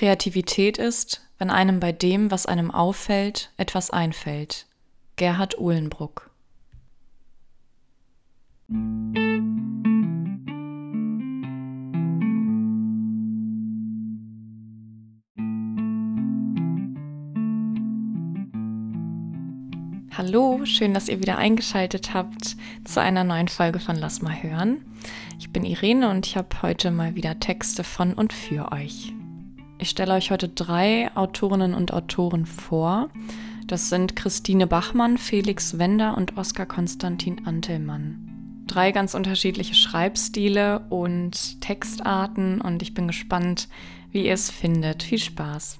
Kreativität ist, wenn einem bei dem, was einem auffällt, etwas einfällt. Gerhard Uhlenbruck. Hallo, schön, dass ihr wieder eingeschaltet habt zu einer neuen Folge von Lass mal hören. Ich bin Irene und ich habe heute mal wieder Texte von und für euch. Ich stelle euch heute drei Autorinnen und Autoren vor. Das sind Christine Bachmann, Felix Wender und Oskar Konstantin Antelmann. Drei ganz unterschiedliche Schreibstile und Textarten und ich bin gespannt, wie ihr es findet. Viel Spaß!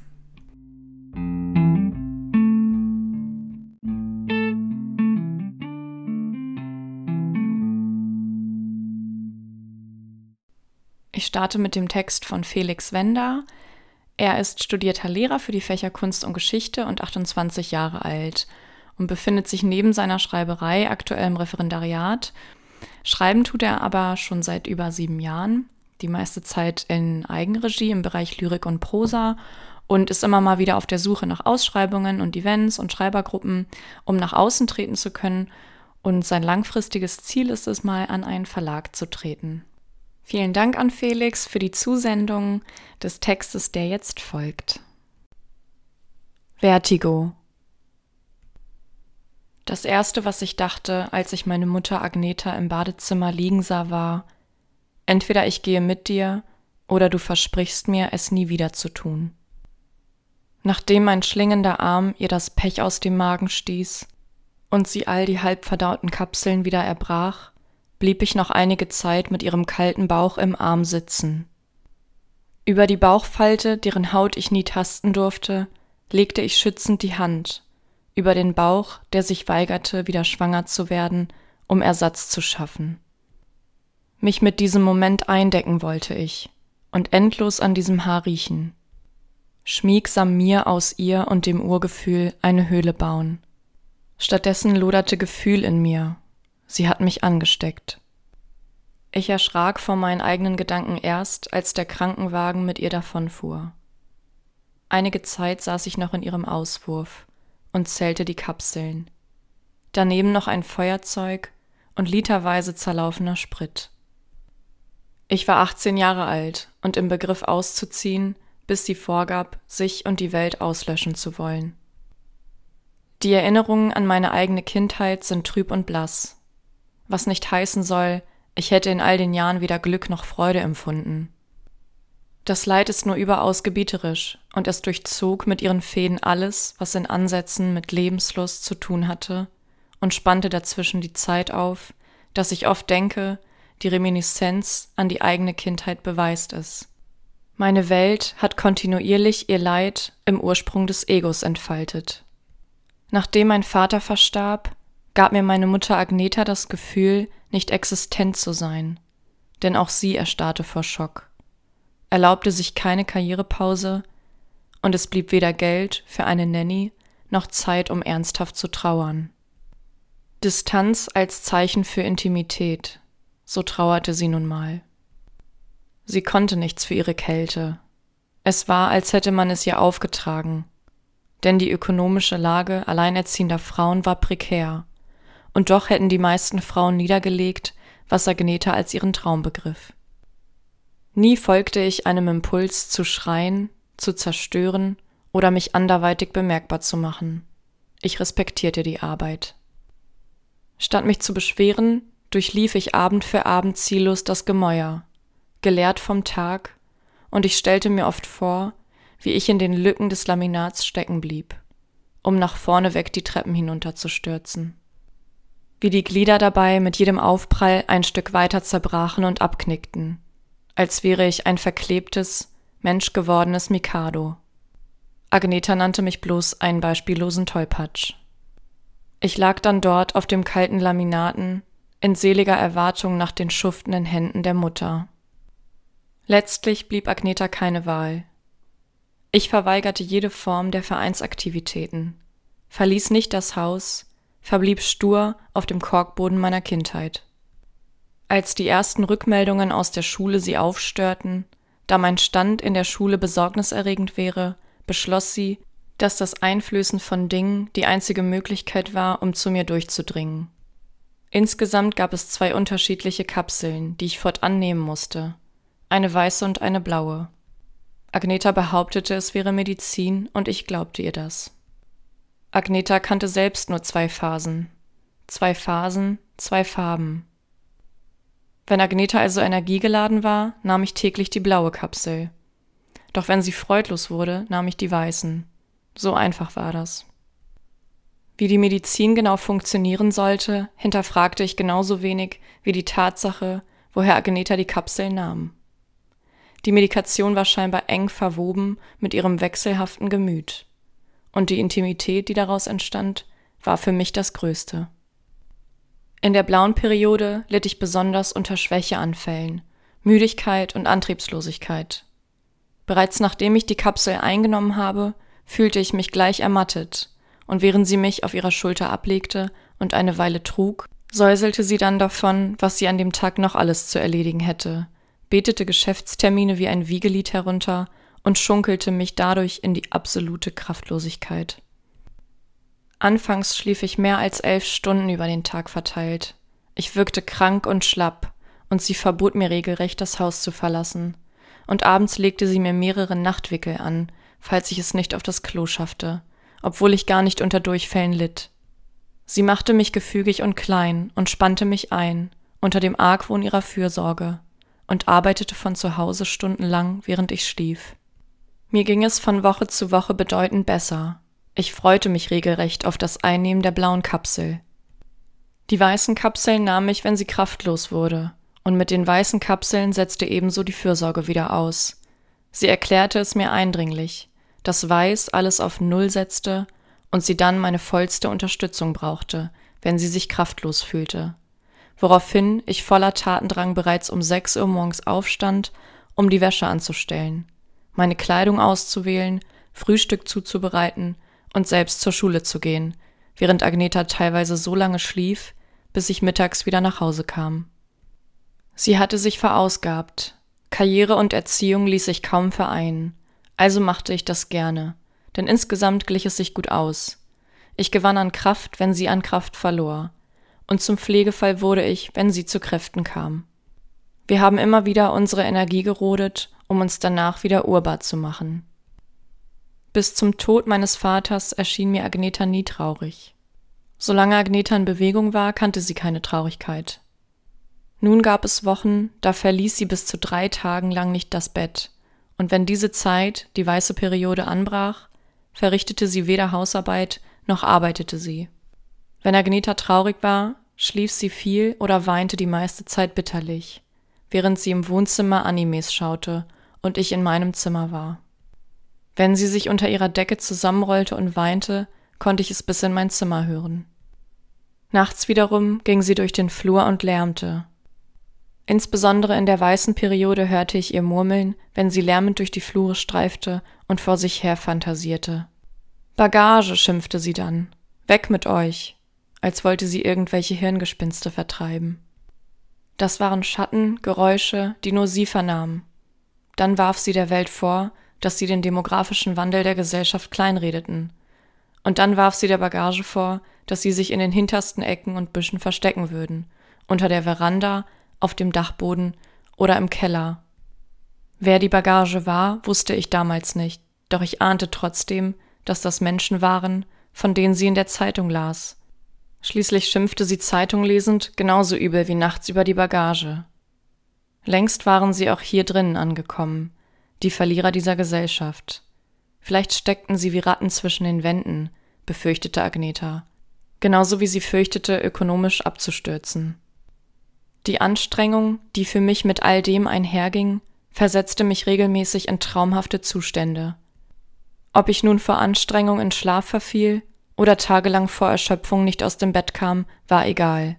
Ich starte mit dem Text von Felix Wender. Er ist studierter Lehrer für die Fächer Kunst und Geschichte und 28 Jahre alt und befindet sich neben seiner Schreiberei aktuell im Referendariat. Schreiben tut er aber schon seit über sieben Jahren, die meiste Zeit in Eigenregie im Bereich Lyrik und Prosa und ist immer mal wieder auf der Suche nach Ausschreibungen und Events und Schreibergruppen, um nach außen treten zu können. Und sein langfristiges Ziel ist es mal, an einen Verlag zu treten. Vielen Dank an Felix für die Zusendung des Textes, der jetzt folgt. Vertigo. Das erste, was ich dachte, als ich meine Mutter Agneta im Badezimmer liegen sah, war, entweder ich gehe mit dir oder du versprichst mir, es nie wieder zu tun. Nachdem mein schlingender Arm ihr das Pech aus dem Magen stieß und sie all die halbverdauten Kapseln wieder erbrach, blieb ich noch einige Zeit mit ihrem kalten Bauch im Arm sitzen. Über die Bauchfalte, deren Haut ich nie tasten durfte, legte ich schützend die Hand, über den Bauch, der sich weigerte, wieder schwanger zu werden, um Ersatz zu schaffen. Mich mit diesem Moment eindecken wollte ich und endlos an diesem Haar riechen. Schmiegsam mir aus ihr und dem Urgefühl eine Höhle bauen. Stattdessen loderte Gefühl in mir, Sie hat mich angesteckt. Ich erschrak vor meinen eigenen Gedanken erst, als der Krankenwagen mit ihr davonfuhr. Einige Zeit saß ich noch in ihrem Auswurf und zählte die Kapseln. Daneben noch ein Feuerzeug und literweise zerlaufener Sprit. Ich war 18 Jahre alt und im Begriff auszuziehen, bis sie vorgab, sich und die Welt auslöschen zu wollen. Die Erinnerungen an meine eigene Kindheit sind trüb und blass, was nicht heißen soll, ich hätte in all den Jahren weder Glück noch Freude empfunden. Das Leid ist nur überaus gebieterisch, und es durchzog mit ihren Fäden alles, was in Ansätzen mit Lebenslust zu tun hatte, und spannte dazwischen die Zeit auf, dass ich oft denke, die Reminiszenz an die eigene Kindheit beweist es. Meine Welt hat kontinuierlich ihr Leid im Ursprung des Egos entfaltet. Nachdem mein Vater verstarb, gab mir meine Mutter Agneta das Gefühl, nicht existent zu sein, denn auch sie erstarrte vor Schock, erlaubte sich keine Karrierepause, und es blieb weder Geld für eine Nanny noch Zeit, um ernsthaft zu trauern. Distanz als Zeichen für Intimität, so trauerte sie nun mal. Sie konnte nichts für ihre Kälte. Es war, als hätte man es ihr aufgetragen, denn die ökonomische Lage alleinerziehender Frauen war prekär und doch hätten die meisten Frauen niedergelegt, was Agneta als ihren Traum begriff. Nie folgte ich einem Impuls zu schreien, zu zerstören oder mich anderweitig bemerkbar zu machen. Ich respektierte die Arbeit. Statt mich zu beschweren, durchlief ich Abend für Abend ziellos das Gemäuer, gelehrt vom Tag, und ich stellte mir oft vor, wie ich in den Lücken des Laminats stecken blieb, um nach vorne weg die Treppen hinunterzustürzen wie die Glieder dabei mit jedem Aufprall ein Stück weiter zerbrachen und abknickten, als wäre ich ein verklebtes, menschgewordenes Mikado. Agneta nannte mich bloß einen beispiellosen Tollpatsch. Ich lag dann dort auf dem kalten Laminaten, in seliger Erwartung nach den schuftenden Händen der Mutter. Letztlich blieb Agneta keine Wahl. Ich verweigerte jede Form der Vereinsaktivitäten, verließ nicht das Haus, verblieb stur auf dem Korkboden meiner Kindheit. Als die ersten Rückmeldungen aus der Schule sie aufstörten, da mein Stand in der Schule besorgniserregend wäre, beschloss sie, dass das Einflößen von Dingen die einzige Möglichkeit war, um zu mir durchzudringen. Insgesamt gab es zwei unterschiedliche Kapseln, die ich fortan nehmen musste, eine weiße und eine blaue. Agneta behauptete, es wäre Medizin, und ich glaubte ihr das. Agneta kannte selbst nur zwei Phasen. Zwei Phasen, zwei Farben. Wenn Agneta also energiegeladen war, nahm ich täglich die blaue Kapsel. Doch wenn sie freudlos wurde, nahm ich die weißen. So einfach war das. Wie die Medizin genau funktionieren sollte, hinterfragte ich genauso wenig wie die Tatsache, woher Agneta die Kapsel nahm. Die Medikation war scheinbar eng verwoben mit ihrem wechselhaften Gemüt. Und die Intimität, die daraus entstand, war für mich das Größte. In der blauen Periode litt ich besonders unter Schwächeanfällen, Müdigkeit und Antriebslosigkeit. Bereits nachdem ich die Kapsel eingenommen habe, fühlte ich mich gleich ermattet, und während sie mich auf ihrer Schulter ablegte und eine Weile trug, säuselte sie dann davon, was sie an dem Tag noch alles zu erledigen hätte, betete Geschäftstermine wie ein Wiegelied herunter und schunkelte mich dadurch in die absolute Kraftlosigkeit. Anfangs schlief ich mehr als elf Stunden über den Tag verteilt. Ich wirkte krank und schlapp, und sie verbot mir regelrecht, das Haus zu verlassen. Und abends legte sie mir mehrere Nachtwickel an, falls ich es nicht auf das Klo schaffte, obwohl ich gar nicht unter Durchfällen litt. Sie machte mich gefügig und klein und spannte mich ein, unter dem Argwohn ihrer Fürsorge und arbeitete von zu Hause stundenlang, während ich schlief. Mir ging es von Woche zu Woche bedeutend besser. Ich freute mich regelrecht auf das Einnehmen der blauen Kapsel. Die weißen Kapseln nahm ich, wenn sie kraftlos wurde, und mit den weißen Kapseln setzte ebenso die Fürsorge wieder aus. Sie erklärte es mir eindringlich, dass Weiß alles auf Null setzte und sie dann meine vollste Unterstützung brauchte, wenn sie sich kraftlos fühlte woraufhin ich voller Tatendrang bereits um sechs Uhr morgens aufstand, um die Wäsche anzustellen, meine Kleidung auszuwählen, Frühstück zuzubereiten und selbst zur Schule zu gehen, während Agneta teilweise so lange schlief, bis ich mittags wieder nach Hause kam. Sie hatte sich verausgabt. Karriere und Erziehung ließ sich kaum vereinen, also machte ich das gerne, denn insgesamt glich es sich gut aus. Ich gewann an Kraft, wenn sie an Kraft verlor und zum Pflegefall wurde ich, wenn sie zu Kräften kam. Wir haben immer wieder unsere Energie gerodet, um uns danach wieder urbar zu machen. Bis zum Tod meines Vaters erschien mir Agneta nie traurig. Solange Agneta in Bewegung war, kannte sie keine Traurigkeit. Nun gab es Wochen, da verließ sie bis zu drei Tagen lang nicht das Bett, und wenn diese Zeit, die weiße Periode, anbrach, verrichtete sie weder Hausarbeit noch arbeitete sie. Wenn Agneta traurig war, schlief sie viel oder weinte die meiste Zeit bitterlich, während sie im Wohnzimmer Animes schaute und ich in meinem Zimmer war. Wenn sie sich unter ihrer Decke zusammenrollte und weinte, konnte ich es bis in mein Zimmer hören. Nachts wiederum ging sie durch den Flur und lärmte. Insbesondere in der weißen Periode hörte ich ihr murmeln, wenn sie lärmend durch die Flure streifte und vor sich her fantasierte. Bagage, schimpfte sie dann. Weg mit euch als wollte sie irgendwelche Hirngespinste vertreiben. Das waren Schatten, Geräusche, die nur sie vernahm. Dann warf sie der Welt vor, dass sie den demografischen Wandel der Gesellschaft kleinredeten. Und dann warf sie der Bagage vor, dass sie sich in den hintersten Ecken und Büschen verstecken würden, unter der Veranda, auf dem Dachboden oder im Keller. Wer die Bagage war, wusste ich damals nicht, doch ich ahnte trotzdem, dass das Menschen waren, von denen sie in der Zeitung las. Schließlich schimpfte sie Zeitung lesend genauso übel wie nachts über die Bagage. Längst waren sie auch hier drinnen angekommen, die Verlierer dieser Gesellschaft. Vielleicht steckten sie wie Ratten zwischen den Wänden, befürchtete Agneta, genauso wie sie fürchtete, ökonomisch abzustürzen. Die Anstrengung, die für mich mit all dem einherging, versetzte mich regelmäßig in traumhafte Zustände. Ob ich nun vor Anstrengung in Schlaf verfiel oder tagelang vor Erschöpfung nicht aus dem Bett kam, war egal.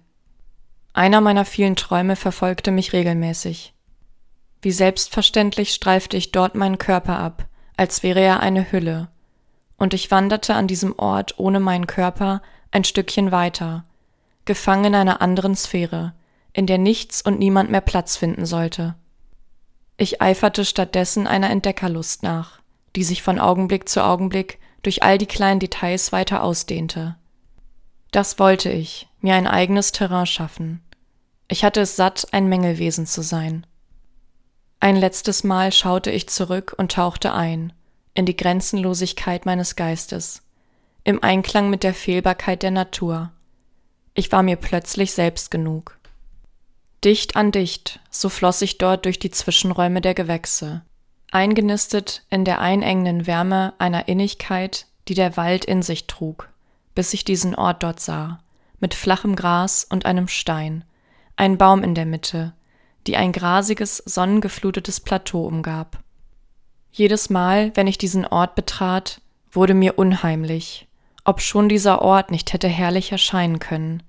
Einer meiner vielen Träume verfolgte mich regelmäßig. Wie selbstverständlich streifte ich dort meinen Körper ab, als wäre er eine Hülle, und ich wanderte an diesem Ort ohne meinen Körper ein Stückchen weiter, gefangen in einer anderen Sphäre, in der nichts und niemand mehr Platz finden sollte. Ich eiferte stattdessen einer Entdeckerlust nach, die sich von Augenblick zu Augenblick durch all die kleinen Details weiter ausdehnte. Das wollte ich, mir ein eigenes Terrain schaffen. Ich hatte es satt, ein Mängelwesen zu sein. Ein letztes Mal schaute ich zurück und tauchte ein, in die Grenzenlosigkeit meines Geistes, im Einklang mit der Fehlbarkeit der Natur. Ich war mir plötzlich selbst genug. Dicht an dicht, so floss ich dort durch die Zwischenräume der Gewächse, eingenistet in der einengenden Wärme einer Innigkeit, die der Wald in sich trug, bis ich diesen Ort dort sah, mit flachem Gras und einem Stein, ein Baum in der Mitte, die ein grasiges, sonnengeflutetes Plateau umgab. Jedes Mal, wenn ich diesen Ort betrat, wurde mir unheimlich, ob schon dieser Ort nicht hätte herrlich erscheinen können,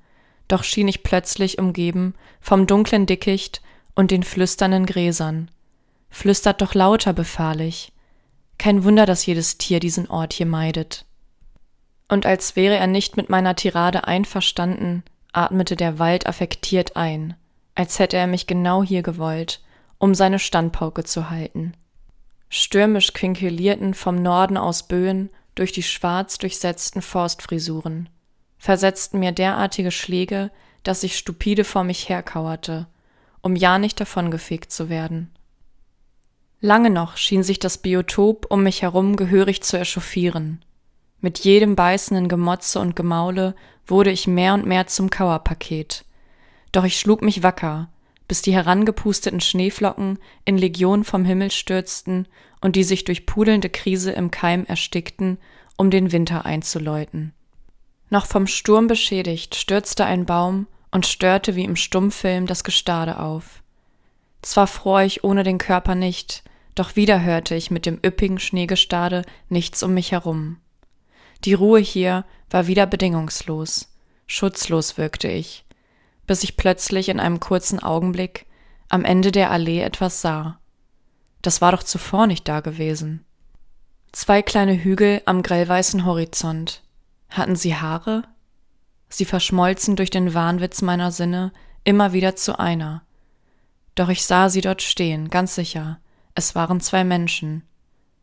doch schien ich plötzlich umgeben vom dunklen Dickicht und den flüsternden Gräsern. Flüstert doch lauter, befahl ich. Kein Wunder, dass jedes Tier diesen Ort hier meidet. Und als wäre er nicht mit meiner Tirade einverstanden, atmete der Wald affektiert ein, als hätte er mich genau hier gewollt, um seine Standpauke zu halten. Stürmisch quinkulierten vom Norden aus Böen durch die schwarz durchsetzten Forstfrisuren, versetzten mir derartige Schläge, dass ich stupide vor mich herkauerte, um ja nicht davongefegt zu werden. Lange noch schien sich das Biotop um mich herum gehörig zu echauffieren. Mit jedem beißenden Gemotze und Gemaule wurde ich mehr und mehr zum Kauerpaket. Doch ich schlug mich wacker, bis die herangepusteten Schneeflocken in Legion vom Himmel stürzten und die sich durch pudelnde Krise im Keim erstickten, um den Winter einzuläuten. Noch vom Sturm beschädigt stürzte ein Baum und störte wie im Stummfilm das Gestade auf. Zwar fror ich ohne den Körper nicht, doch wieder hörte ich mit dem üppigen Schneegestade nichts um mich herum. Die Ruhe hier war wieder bedingungslos, schutzlos wirkte ich, bis ich plötzlich in einem kurzen Augenblick am Ende der Allee etwas sah. Das war doch zuvor nicht da gewesen. Zwei kleine Hügel am grellweißen Horizont, hatten sie Haare? Sie verschmolzen durch den Wahnwitz meiner Sinne immer wieder zu einer. Doch ich sah sie dort stehen, ganz sicher. Es waren zwei Menschen.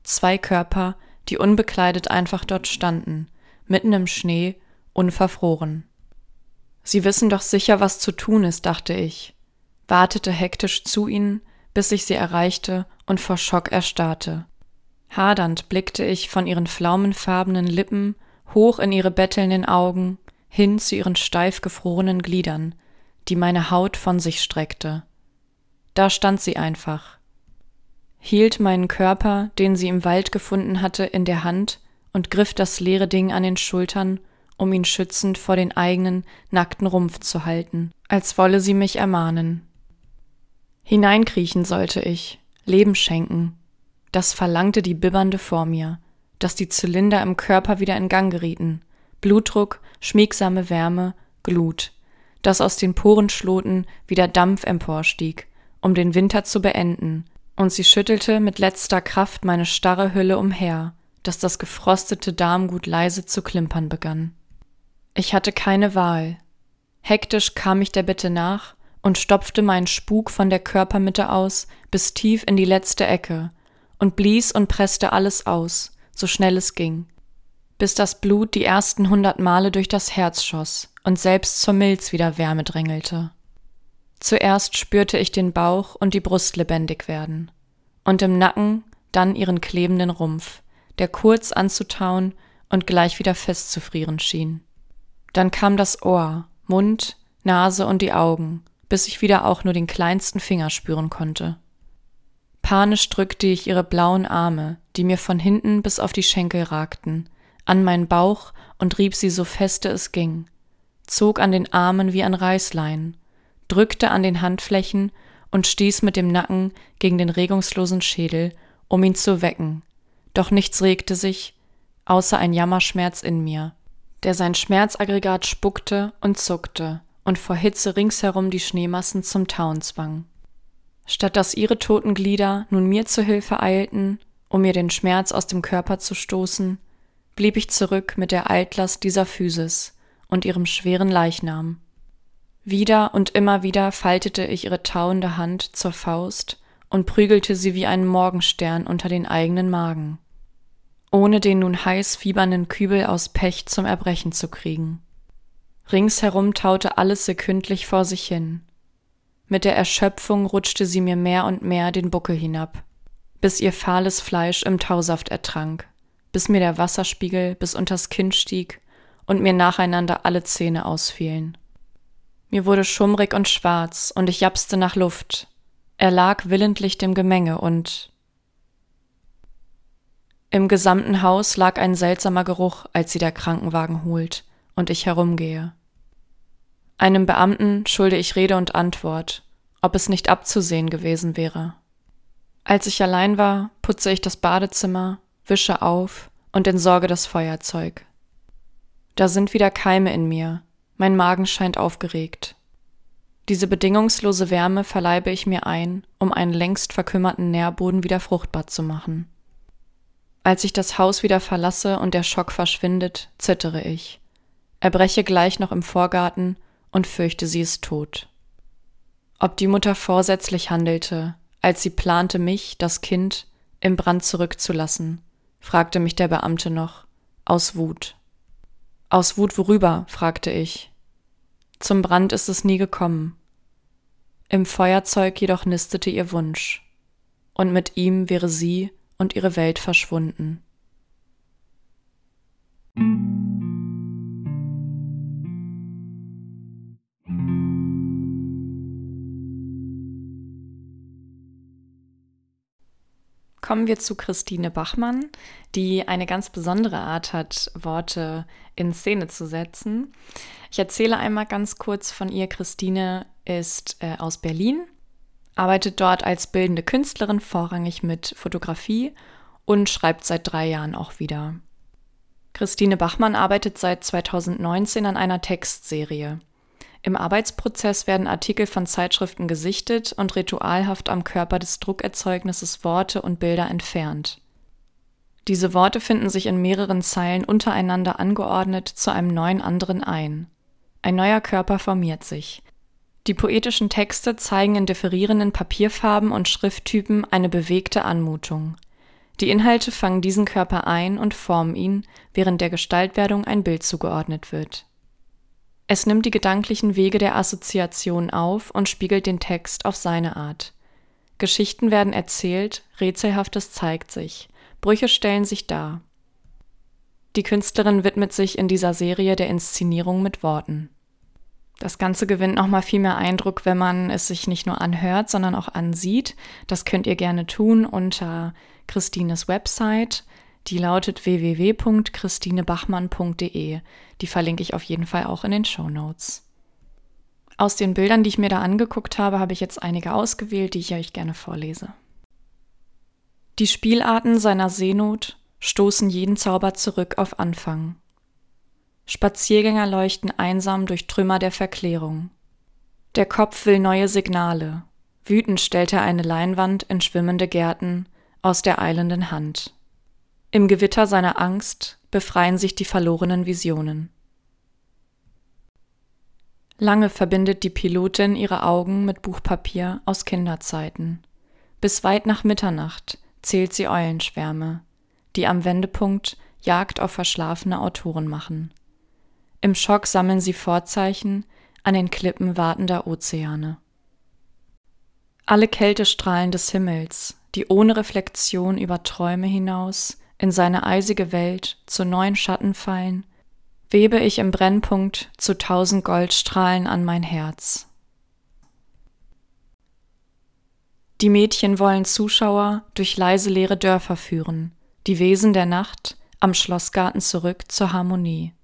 Zwei Körper, die unbekleidet einfach dort standen, mitten im Schnee, unverfroren. Sie wissen doch sicher, was zu tun ist, dachte ich, wartete hektisch zu ihnen, bis ich sie erreichte und vor Schock erstarrte. Hadernd blickte ich von ihren pflaumenfarbenen Lippen hoch in ihre bettelnden Augen, hin zu ihren steif gefrorenen Gliedern, die meine Haut von sich streckte. Da stand sie einfach, hielt meinen Körper, den sie im Wald gefunden hatte, in der Hand und griff das leere Ding an den Schultern, um ihn schützend vor den eigenen, nackten Rumpf zu halten, als wolle sie mich ermahnen. Hineinkriechen sollte ich, Leben schenken. Das verlangte die Bibbernde vor mir, dass die Zylinder im Körper wieder in Gang gerieten. Blutdruck, schmiegsame Wärme, Glut, dass aus den Porenschloten wieder Dampf emporstieg, um den Winter zu beenden, und sie schüttelte mit letzter Kraft meine starre Hülle umher, dass das gefrostete Darmgut leise zu klimpern begann. Ich hatte keine Wahl. Hektisch kam ich der Bitte nach und stopfte meinen Spuk von der Körpermitte aus bis tief in die letzte Ecke und blies und presste alles aus, so schnell es ging, bis das Blut die ersten hundert Male durch das Herz schoss und selbst zur Milz wieder Wärme drängelte. Zuerst spürte ich den Bauch und die Brust lebendig werden, und im Nacken dann ihren klebenden Rumpf, der kurz anzutauen und gleich wieder festzufrieren schien. Dann kam das Ohr, Mund, Nase und die Augen, bis ich wieder auch nur den kleinsten Finger spüren konnte. Panisch drückte ich ihre blauen Arme, die mir von hinten bis auf die Schenkel ragten, an meinen Bauch und rieb sie so feste es ging, zog an den Armen wie an Reißleinen, drückte an den Handflächen und stieß mit dem Nacken gegen den regungslosen Schädel, um ihn zu wecken. Doch nichts regte sich, außer ein Jammerschmerz in mir, der sein Schmerzaggregat spuckte und zuckte und vor Hitze ringsherum die Schneemassen zum Tauen zwang. Statt dass ihre toten Glieder nun mir zu Hilfe eilten, um mir den Schmerz aus dem Körper zu stoßen, blieb ich zurück mit der Altlast dieser Physis und ihrem schweren Leichnam. Wieder und immer wieder faltete ich ihre tauende Hand zur Faust und prügelte sie wie einen Morgenstern unter den eigenen Magen, ohne den nun heiß fiebernden Kübel aus Pech zum Erbrechen zu kriegen. Ringsherum taute alles sekündlich vor sich hin. Mit der Erschöpfung rutschte sie mir mehr und mehr den Buckel hinab, bis ihr fahles Fleisch im Tausaft ertrank, bis mir der Wasserspiegel bis unters Kinn stieg und mir nacheinander alle Zähne ausfielen. Mir wurde schummrig und schwarz, und ich japste nach Luft. Er lag willentlich dem Gemenge und im gesamten Haus lag ein seltsamer Geruch, als sie der Krankenwagen holt und ich herumgehe. Einem Beamten schulde ich Rede und Antwort, ob es nicht abzusehen gewesen wäre. Als ich allein war, putze ich das Badezimmer, wische auf und entsorge das Feuerzeug. Da sind wieder Keime in mir, mein Magen scheint aufgeregt. Diese bedingungslose Wärme verleibe ich mir ein, um einen längst verkümmerten Nährboden wieder fruchtbar zu machen. Als ich das Haus wieder verlasse und der Schock verschwindet, zittere ich, erbreche gleich noch im Vorgarten und fürchte, sie ist tot. Ob die Mutter vorsätzlich handelte, als sie plante, mich, das Kind, im Brand zurückzulassen, fragte mich der Beamte noch, aus Wut. Aus Wut worüber? fragte ich, zum Brand ist es nie gekommen. Im Feuerzeug jedoch nistete ihr Wunsch, und mit ihm wäre sie und ihre Welt verschwunden. Kommen wir zu Christine Bachmann, die eine ganz besondere Art hat, Worte in Szene zu setzen. Ich erzähle einmal ganz kurz von ihr. Christine ist äh, aus Berlin, arbeitet dort als bildende Künstlerin vorrangig mit Fotografie und schreibt seit drei Jahren auch wieder. Christine Bachmann arbeitet seit 2019 an einer Textserie. Im Arbeitsprozess werden Artikel von Zeitschriften gesichtet und ritualhaft am Körper des Druckerzeugnisses Worte und Bilder entfernt. Diese Worte finden sich in mehreren Zeilen untereinander angeordnet zu einem neuen anderen ein. Ein neuer Körper formiert sich. Die poetischen Texte zeigen in differierenden Papierfarben und Schrifttypen eine bewegte Anmutung. Die Inhalte fangen diesen Körper ein und formen ihn, während der Gestaltwerdung ein Bild zugeordnet wird. Es nimmt die gedanklichen Wege der Assoziation auf und spiegelt den Text auf seine Art. Geschichten werden erzählt, Rätselhaftes zeigt sich, Brüche stellen sich dar. Die Künstlerin widmet sich in dieser Serie der Inszenierung mit Worten. Das Ganze gewinnt nochmal viel mehr Eindruck, wenn man es sich nicht nur anhört, sondern auch ansieht. Das könnt ihr gerne tun unter Christines Website. Die lautet www.christinebachmann.de. Die verlinke ich auf jeden Fall auch in den Show Notes. Aus den Bildern, die ich mir da angeguckt habe, habe ich jetzt einige ausgewählt, die ich euch gerne vorlese. Die Spielarten seiner Seenot stoßen jeden Zauber zurück auf Anfang. Spaziergänger leuchten einsam durch Trümmer der Verklärung. Der Kopf will neue Signale. Wütend stellt er eine Leinwand in schwimmende Gärten aus der eilenden Hand. Im Gewitter seiner Angst befreien sich die verlorenen Visionen. Lange verbindet die Pilotin ihre Augen mit Buchpapier aus Kinderzeiten. Bis weit nach Mitternacht zählt sie Eulenschwärme die am Wendepunkt Jagd auf verschlafene Autoren machen. Im Schock sammeln sie Vorzeichen an den Klippen wartender Ozeane. Alle Kältestrahlen des Himmels, die ohne Reflexion über Träume hinaus in seine eisige Welt zu neuen Schatten fallen, webe ich im Brennpunkt zu tausend Goldstrahlen an mein Herz. Die Mädchen wollen Zuschauer durch leise leere Dörfer führen, die Wesen der Nacht am Schlossgarten zurück zur Harmonie.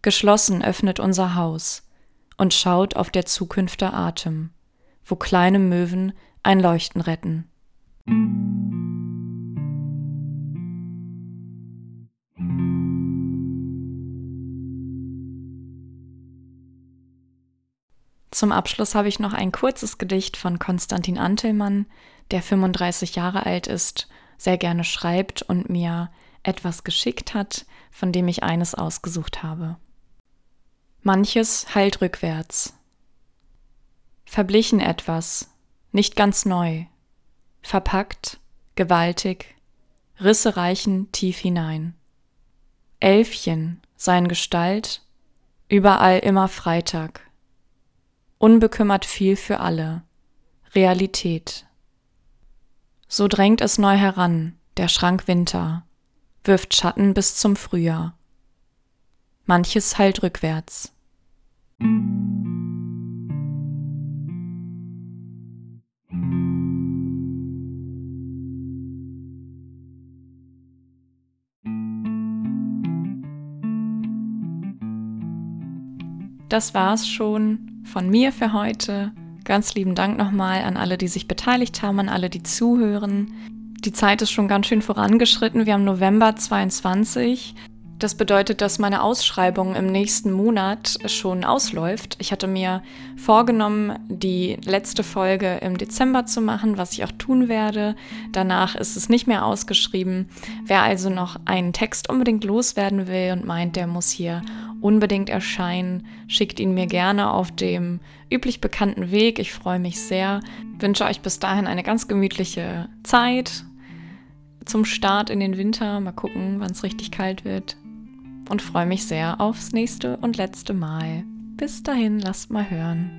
Geschlossen öffnet unser Haus und schaut auf der Zukünfte Atem, wo kleine Möwen ein Leuchten retten. Zum Abschluss habe ich noch ein kurzes Gedicht von Konstantin Antelmann, der 35 Jahre alt ist sehr gerne schreibt und mir etwas geschickt hat, von dem ich eines ausgesucht habe. Manches heilt rückwärts. Verblichen etwas, nicht ganz neu, verpackt, gewaltig, Risse reichen tief hinein. Elfchen, sein Gestalt, überall immer Freitag. Unbekümmert viel für alle. Realität. So drängt es neu heran, der Schrank Winter, wirft Schatten bis zum Frühjahr. Manches heilt rückwärts. Das war's schon von mir für heute. Ganz lieben Dank nochmal an alle, die sich beteiligt haben, an alle, die zuhören. Die Zeit ist schon ganz schön vorangeschritten. Wir haben November 22. Das bedeutet, dass meine Ausschreibung im nächsten Monat schon ausläuft. Ich hatte mir vorgenommen, die letzte Folge im Dezember zu machen, was ich auch tun werde. Danach ist es nicht mehr ausgeschrieben. Wer also noch einen Text unbedingt loswerden will und meint, der muss hier unbedingt erscheinen, schickt ihn mir gerne auf dem üblich bekannten Weg. Ich freue mich sehr. Wünsche euch bis dahin eine ganz gemütliche Zeit zum Start in den Winter. Mal gucken, wann es richtig kalt wird und freue mich sehr aufs nächste und letzte Mal. Bis dahin, lasst mal hören.